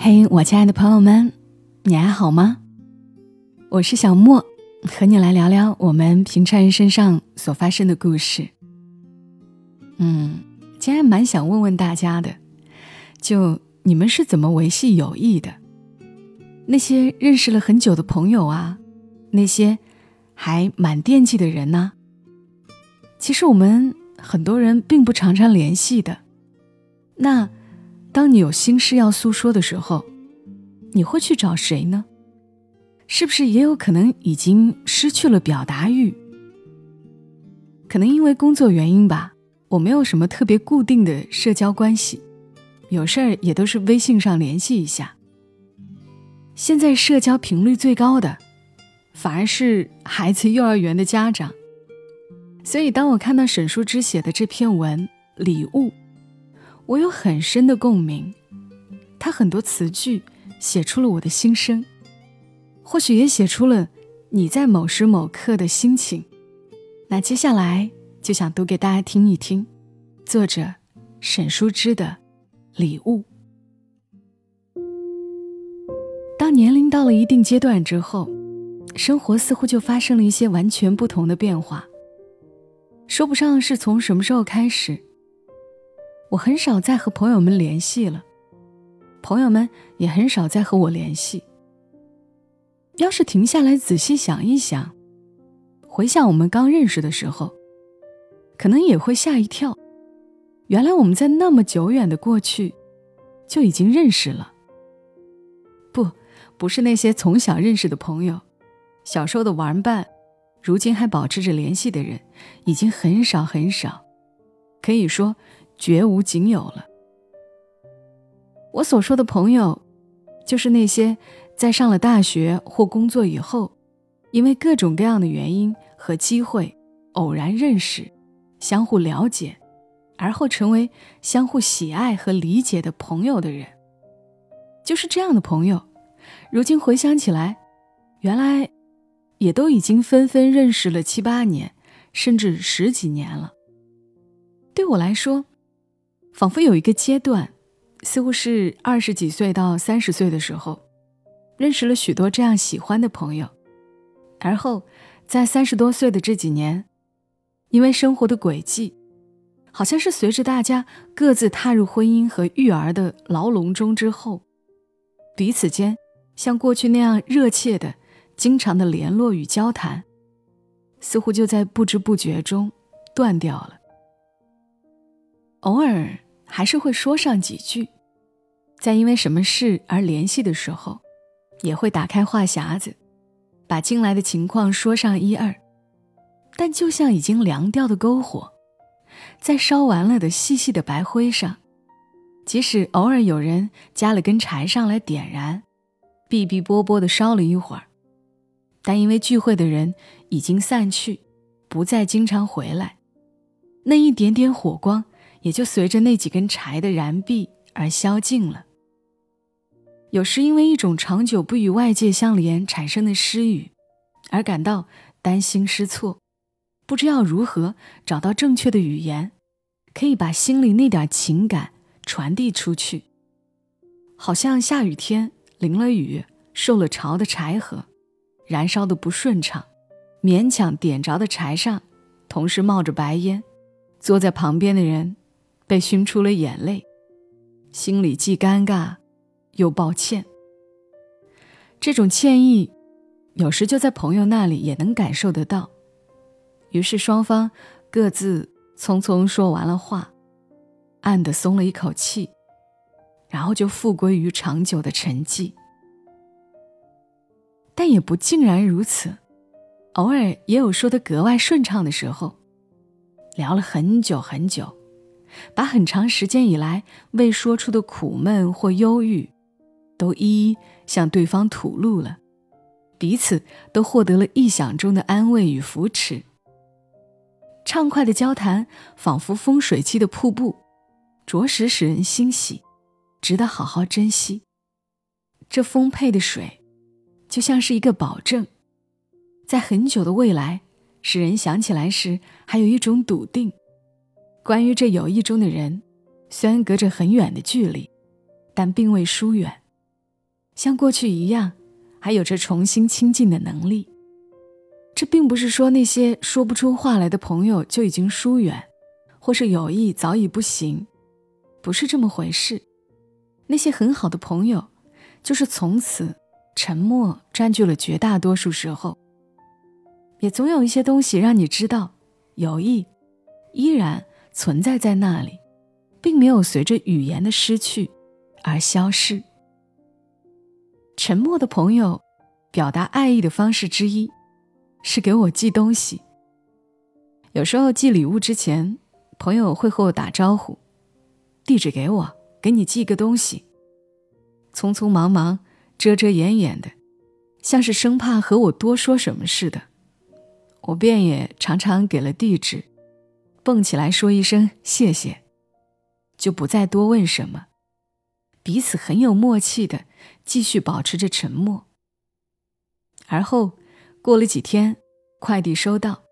嘿，我亲爱的朋友们，你还好吗？我是小莫，和你来聊聊我们平常人身上所发生的故事。嗯，今天蛮想问问大家的，就你们是怎么维系友谊的？那些认识了很久的朋友啊，那些还蛮惦记的人呢？其实我们很多人并不常常联系的。那。当你有心事要诉说的时候，你会去找谁呢？是不是也有可能已经失去了表达欲？可能因为工作原因吧，我没有什么特别固定的社交关系，有事儿也都是微信上联系一下。现在社交频率最高的，反而是孩子幼儿园的家长。所以，当我看到沈淑之写的这篇文《礼物》。我有很深的共鸣，他很多词句写出了我的心声，或许也写出了你在某时某刻的心情。那接下来就想读给大家听一听，作者沈淑之的礼物。当年龄到了一定阶段之后，生活似乎就发生了一些完全不同的变化，说不上是从什么时候开始。我很少再和朋友们联系了，朋友们也很少再和我联系。要是停下来仔细想一想，回想我们刚认识的时候，可能也会吓一跳。原来我们在那么久远的过去就已经认识了。不，不是那些从小认识的朋友，小时候的玩伴，如今还保持着联系的人，已经很少很少，可以说。绝无仅有了。我所说的朋友，就是那些在上了大学或工作以后，因为各种各样的原因和机会，偶然认识、相互了解，而后成为相互喜爱和理解的朋友的人。就是这样的朋友，如今回想起来，原来也都已经纷纷认识了七八年，甚至十几年了。对我来说，仿佛有一个阶段，似乎是二十几岁到三十岁的时候，认识了许多这样喜欢的朋友，而后在三十多岁的这几年，因为生活的轨迹，好像是随着大家各自踏入婚姻和育儿的牢笼中之后，彼此间像过去那样热切的、经常的联络与交谈，似乎就在不知不觉中断掉了，偶尔。还是会说上几句，在因为什么事而联系的时候，也会打开话匣子，把近来的情况说上一二。但就像已经凉掉的篝火，在烧完了的细细的白灰上，即使偶尔有人加了根柴上来点燃，哔哔啵啵的烧了一会儿，但因为聚会的人已经散去，不再经常回来，那一点点火光。也就随着那几根柴的燃毕而消尽了。有时因为一种长久不与外界相连产生的失语，而感到担心失措，不知要如何找到正确的语言，可以把心里那点情感传递出去。好像下雨天淋了雨、受了潮的柴禾，燃烧的不顺畅，勉强点着的柴上，同时冒着白烟，坐在旁边的人。被熏出了眼泪，心里既尴尬又抱歉。这种歉意，有时就在朋友那里也能感受得到。于是双方各自匆匆说完了话，暗地松了一口气，然后就复归于长久的沉寂。但也不尽然如此，偶尔也有说的格外顺畅的时候，聊了很久很久。把很长时间以来未说出的苦闷或忧郁，都一一向对方吐露了，彼此都获得了意想中的安慰与扶持。畅快的交谈仿佛风水期的瀑布，着实使人欣喜，值得好好珍惜。这丰沛的水，就像是一个保证，在很久的未来，使人想起来时还有一种笃定。关于这友谊中的人，虽然隔着很远的距离，但并未疏远，像过去一样，还有着重新亲近的能力。这并不是说那些说不出话来的朋友就已经疏远，或是友谊早已不行，不是这么回事。那些很好的朋友，就是从此沉默占据了绝大多数时候。也总有一些东西让你知道，友谊依然存在在那里，并没有随着语言的失去而消失。沉默的朋友，表达爱意的方式之一。是给我寄东西。有时候寄礼物之前，朋友会和我打招呼，地址给我，给你寄个东西。匆匆忙忙、遮遮掩掩的，像是生怕和我多说什么似的。我便也常常给了地址，蹦起来说一声谢谢，就不再多问什么，彼此很有默契的继续保持着沉默。而后。过了几天，快递收到，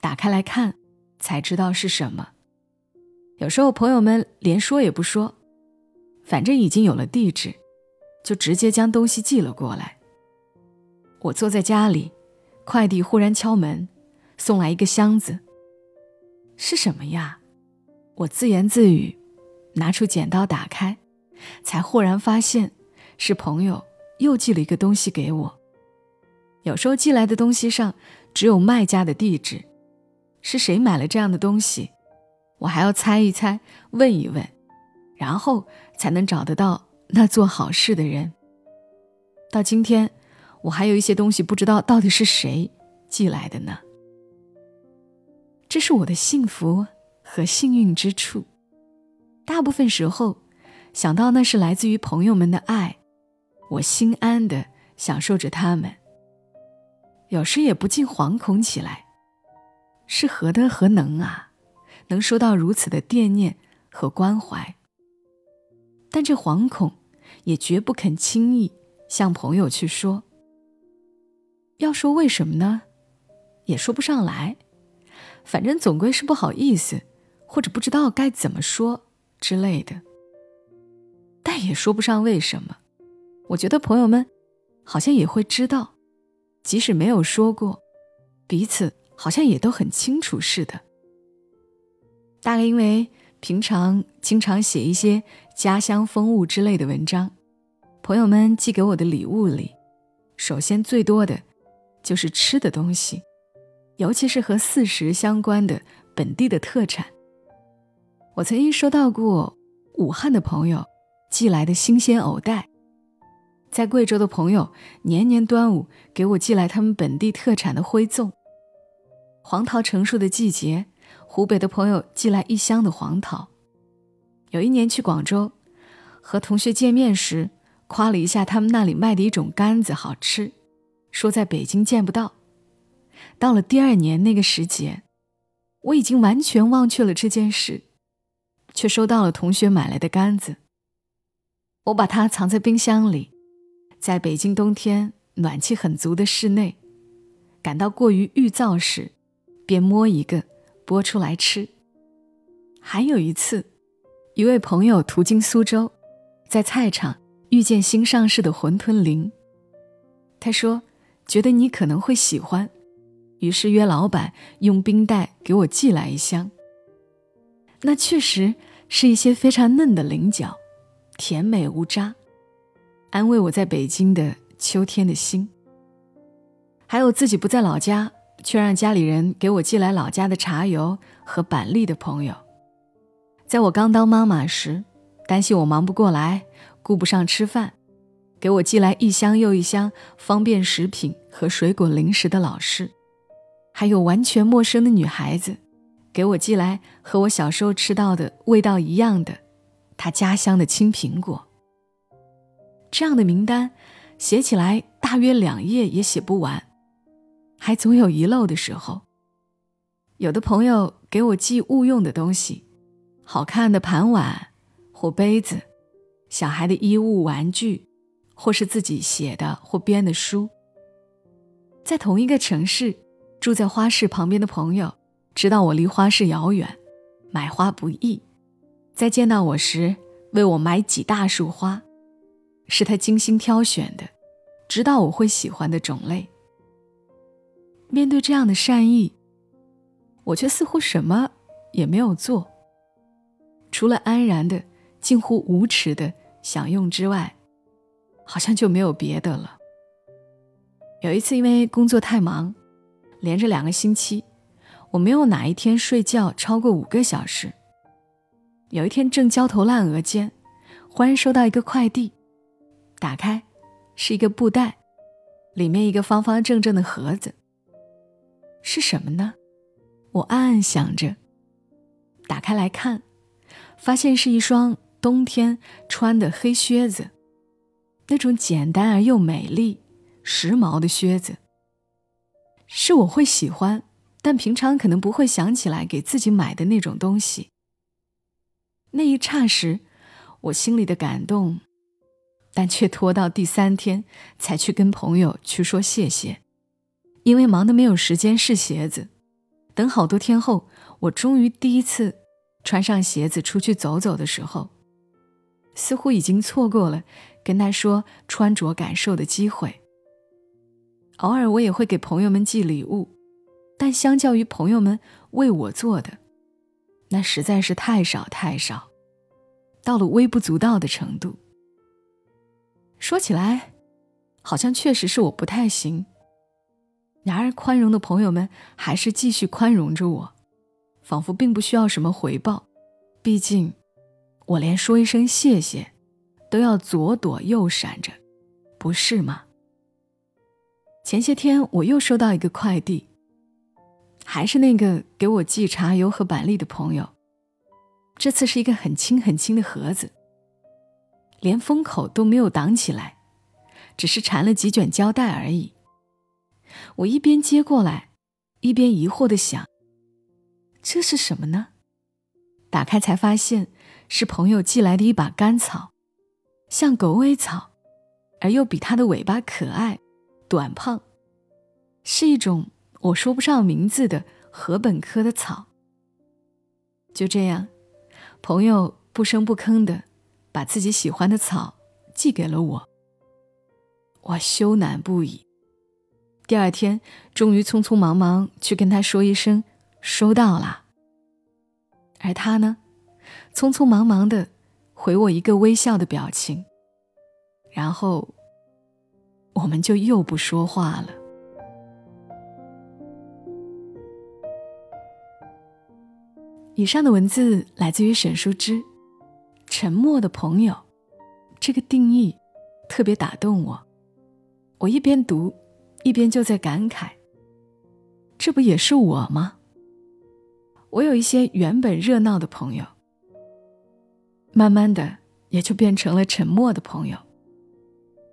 打开来看，才知道是什么。有时候朋友们连说也不说，反正已经有了地址，就直接将东西寄了过来。我坐在家里，快递忽然敲门，送来一个箱子。是什么呀？我自言自语，拿出剪刀打开，才豁然发现，是朋友又寄了一个东西给我。有时候寄来的东西上只有卖家的地址，是谁买了这样的东西，我还要猜一猜、问一问，然后才能找得到那做好事的人。到今天，我还有一些东西不知道到底是谁寄来的呢。这是我的幸福和幸运之处。大部分时候，想到那是来自于朋友们的爱，我心安的享受着他们。有时也不禁惶恐起来，是何德何能啊，能收到如此的惦念和关怀？但这惶恐也绝不肯轻易向朋友去说。要说为什么呢？也说不上来，反正总归是不好意思，或者不知道该怎么说之类的。但也说不上为什么。我觉得朋友们好像也会知道。即使没有说过，彼此好像也都很清楚似的。大概因为平常经常写一些家乡风物之类的文章，朋友们寄给我的礼物里，首先最多的就是吃的东西，尤其是和四时相关的本地的特产。我曾经收到过武汉的朋友寄来的新鲜藕带。在贵州的朋友年年端午给我寄来他们本地特产的灰粽。黄桃成熟的季节，湖北的朋友寄来一箱的黄桃。有一年去广州，和同学见面时，夸了一下他们那里卖的一种柑子好吃，说在北京见不到。到了第二年那个时节，我已经完全忘却了这件事，却收到了同学买来的杆子。我把它藏在冰箱里。在北京冬天暖气很足的室内，感到过于预燥时，便摸一个剥出来吃。还有一次，一位朋友途经苏州，在菜场遇见新上市的馄饨铃，他说觉得你可能会喜欢，于是约老板用冰袋给我寄来一箱。那确实是一些非常嫩的菱角，甜美无渣。安慰我在北京的秋天的心，还有自己不在老家，却让家里人给我寄来老家的茶油和板栗的朋友，在我刚当妈妈时，担心我忙不过来，顾不上吃饭，给我寄来一箱又一箱方便食品和水果零食的老师，还有完全陌生的女孩子，给我寄来和我小时候吃到的味道一样的，她家乡的青苹果。这样的名单，写起来大约两页也写不完，还总有遗漏的时候。有的朋友给我寄物用的东西，好看的盘碗或杯子，小孩的衣物玩具，或是自己写的或编的书。在同一个城市，住在花市旁边的朋友，知道我离花市遥远，买花不易，在见到我时，为我买几大束花。是他精心挑选的，知道我会喜欢的种类。面对这样的善意，我却似乎什么也没有做，除了安然的、近乎无耻的享用之外，好像就没有别的了。有一次，因为工作太忙，连着两个星期，我没有哪一天睡觉超过五个小时。有一天正焦头烂额间，忽然收到一个快递，打开，是一个布袋，里面一个方方正正的盒子。是什么呢？我暗暗想着。打开来看，发现是一双冬天穿的黑靴子，那种简单而又美丽、时髦的靴子，是我会喜欢，但平常可能不会想起来给自己买的那种东西。那一刹时，我心里的感动，但却拖到第三天才去跟朋友去说谢谢，因为忙得没有时间试鞋子。等好多天后，我终于第一次穿上鞋子出去走走的时候，似乎已经错过了跟他说穿着感受的机会。偶尔我也会给朋友们寄礼物，但相较于朋友们为我做的。那实在是太少太少，到了微不足道的程度。说起来，好像确实是我不太行。然而，宽容的朋友们还是继续宽容着我，仿佛并不需要什么回报。毕竟，我连说一声谢谢，都要左躲右闪着，不是吗？前些天我又收到一个快递。还是那个给我寄茶油和板栗的朋友，这次是一个很轻很轻的盒子，连封口都没有挡起来，只是缠了几卷胶带而已。我一边接过来，一边疑惑的想：这是什么呢？打开才发现是朋友寄来的一把干草，像狗尾草，而又比它的尾巴可爱、短胖，是一种。我说不上名字的禾本科的草。就这样，朋友不声不吭的把自己喜欢的草寄给了我。我羞赧不已。第二天，终于匆匆忙忙去跟他说一声收到了。而他呢，匆匆忙忙的回我一个微笑的表情，然后我们就又不说话了。以上的文字来自于沈淑之，《沉默的朋友》，这个定义特别打动我。我一边读，一边就在感慨：这不也是我吗？我有一些原本热闹的朋友，慢慢的也就变成了沉默的朋友。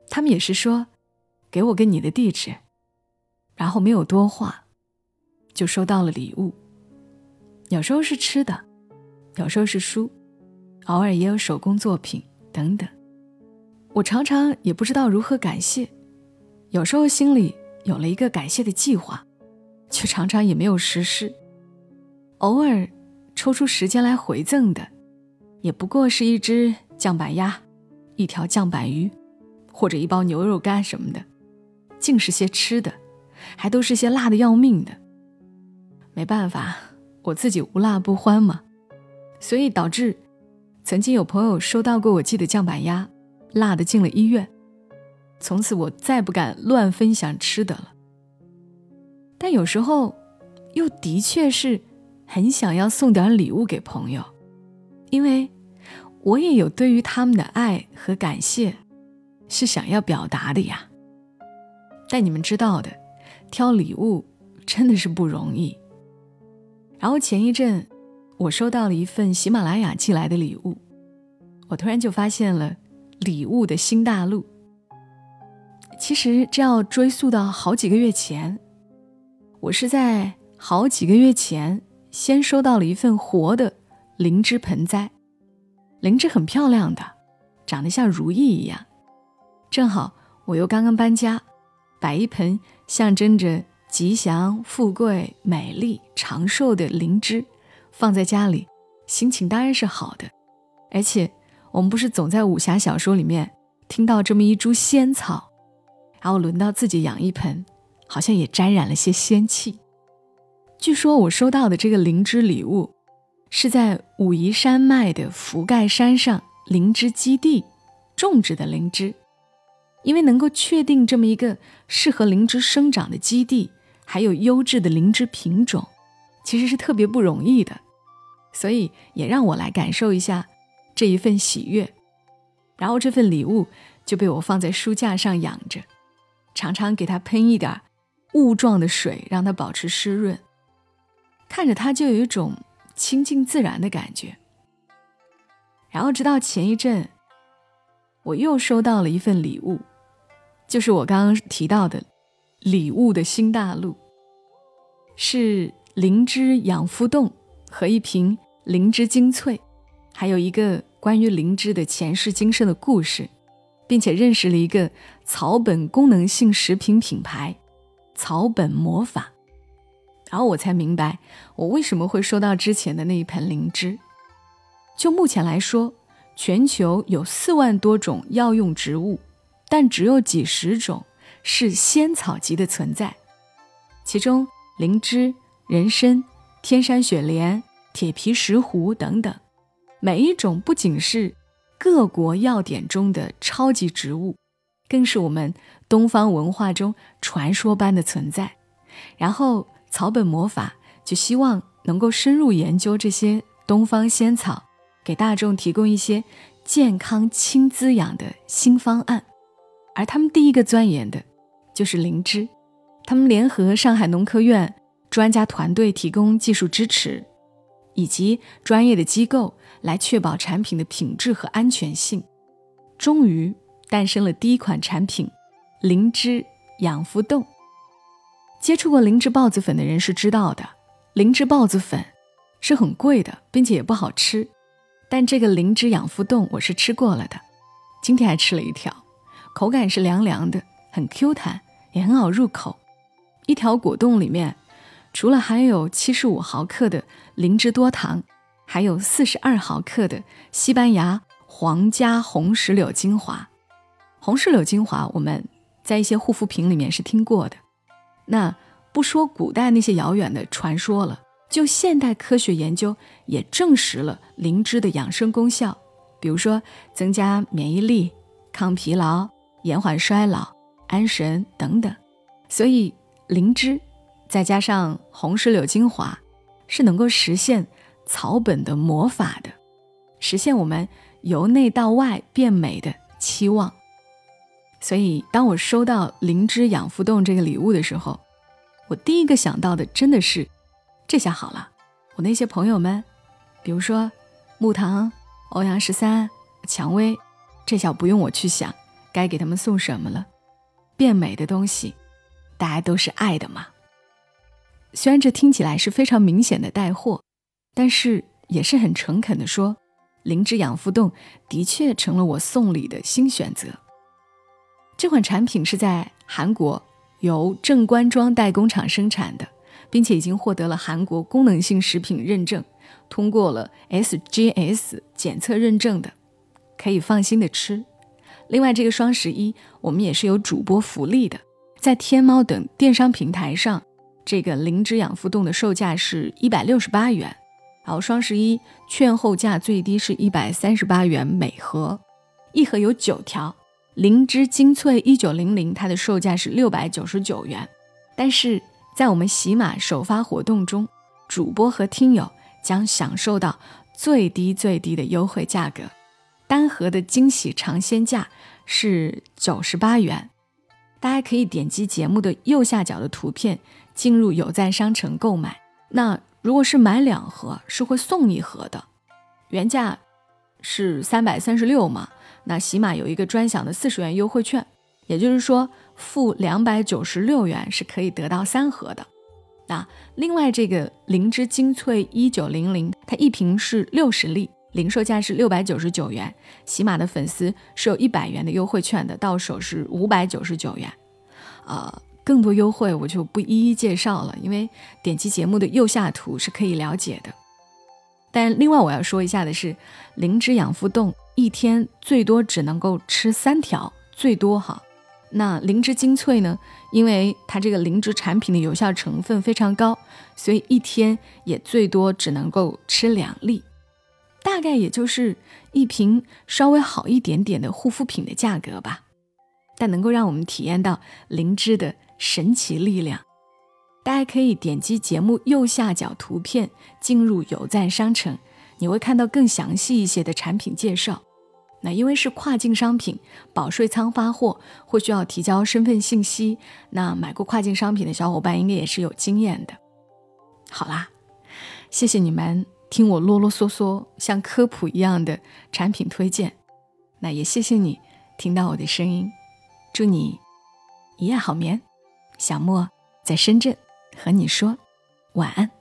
他们也是说，给我个你的地址，然后没有多话，就收到了礼物。有时候是吃的，有时候是书，偶尔也有手工作品等等。我常常也不知道如何感谢，有时候心里有了一个感谢的计划，却常常也没有实施。偶尔抽出时间来回赠的，也不过是一只酱板鸭、一条酱板鱼，或者一包牛肉干什么的，尽是些吃的，还都是些辣的要命的。没办法。我自己无辣不欢嘛，所以导致曾经有朋友收到过我寄的酱板鸭，辣的进了医院。从此我再不敢乱分享吃的了。但有时候又的确是很想要送点礼物给朋友，因为我也有对于他们的爱和感谢是想要表达的呀。但你们知道的，挑礼物真的是不容易。然后前一阵，我收到了一份喜马拉雅寄来的礼物，我突然就发现了礼物的新大陆。其实这要追溯到好几个月前，我是在好几个月前先收到了一份活的灵芝盆栽，灵芝很漂亮的，长得像如意一样。正好我又刚刚搬家，摆一盆象征着。吉祥、富贵、美丽、长寿的灵芝，放在家里，心情当然是好的。而且，我们不是总在武侠小说里面听到这么一株仙草，然后轮到自己养一盆，好像也沾染了些仙气。据说我收到的这个灵芝礼物，是在武夷山脉的福盖山上灵芝基地种植的灵芝，因为能够确定这么一个适合灵芝生长的基地，还有优质的灵芝品种，其实是特别不容易的，所以也让我来感受一下这一份喜悦。然后这份礼物就被我放在书架上养着，常常给它喷一点雾状的水，让它保持湿润。看着它就有一种亲近自然的感觉。然后直到前一阵，我又收到了一份礼物，就是我刚刚提到的礼物的新大陆，是灵芝养肤冻和一瓶灵芝精粹，还有一个。关于灵芝的前世今生的故事，并且认识了一个草本功能性食品品牌——草本魔法，然后我才明白我为什么会收到之前的那一盆灵芝。就目前来说，全球有四万多种药用植物，但只有几十种是仙草级的存在，其中灵芝、人参、天山雪莲、铁皮石斛等等。每一种不仅是各国药典中的超级植物，更是我们东方文化中传说般的存在。然后草本魔法就希望能够深入研究这些东方仙草，给大众提供一些健康轻滋养的新方案。而他们第一个钻研的就是灵芝，他们联合上海农科院专家团队提供技术支持。以及专业的机构来确保产品的品质和安全性，终于诞生了第一款产品——灵芝养肤冻。接触过灵芝孢子粉的人是知道的，灵芝孢子粉是很贵的，并且也不好吃。但这个灵芝养肤冻我是吃过了的，今天还吃了一条，口感是凉凉的，很 Q 弹，也很好入口。一条果冻里面。除了含有七十五毫克的灵芝多糖，还有四十二毫克的西班牙皇家红石榴精华。红石榴精华我们在一些护肤品里面是听过的。那不说古代那些遥远的传说了，就现代科学研究也证实了灵芝的养生功效，比如说增加免疫力、抗疲劳、延缓衰老、安神等等。所以灵芝。再加上红石榴精华，是能够实现草本的魔法的，实现我们由内到外变美的期望。所以，当我收到灵芝养肤冻这个礼物的时候，我第一个想到的真的是，这下好了，我那些朋友们，比如说木糖、欧阳十三、蔷薇，这下不用我去想该给他们送什么了，变美的东西，大家都是爱的嘛。虽然这听起来是非常明显的带货，但是也是很诚恳的说，灵芝养肤冻的确成了我送礼的新选择。这款产品是在韩国由正官庄代工厂生产的，并且已经获得了韩国功能性食品认证，通过了 SGS 检测认证的，可以放心的吃。另外，这个双十一我们也是有主播福利的，在天猫等电商平台上。这个灵芝养肤冻的售价是一百六十八元，然后双十一券后价最低是一百三十八元每盒，一盒有九条。灵芝精粹一九零零，它的售价是六百九十九元，但是在我们喜马首发活动中，主播和听友将享受到最低最低的优惠价格，单盒的惊喜尝鲜价是九十八元。大家可以点击节目的右下角的图片。进入有赞商城购买，那如果是买两盒，是会送一盒的，原价是三百三十六嘛？那喜马有一个专享的四十元优惠券，也就是说付两百九十六元是可以得到三盒的。那另外这个灵芝精粹一九零零，它一瓶是六十粒，零售价是六百九十九元，喜马的粉丝是有一百元的优惠券的，到手是五百九十九元，呃。更多优惠我就不一一介绍了，因为点击节目的右下图是可以了解的。但另外我要说一下的是，灵芝养肤冻一天最多只能够吃三条，最多哈。那灵芝精粹呢？因为它这个灵芝产品的有效成分非常高，所以一天也最多只能够吃两粒，大概也就是一瓶稍微好一点点的护肤品的价格吧。但能够让我们体验到灵芝的神奇力量。大家可以点击节目右下角图片进入有赞商城，你会看到更详细一些的产品介绍。那因为是跨境商品，保税仓发货会需要提交身份信息。那买过跨境商品的小伙伴应该也是有经验的。好啦，谢谢你们听我啰啰嗦嗦像科普一样的产品推荐。那也谢谢你听到我的声音。祝你一夜好眠。小莫在深圳和你说晚安。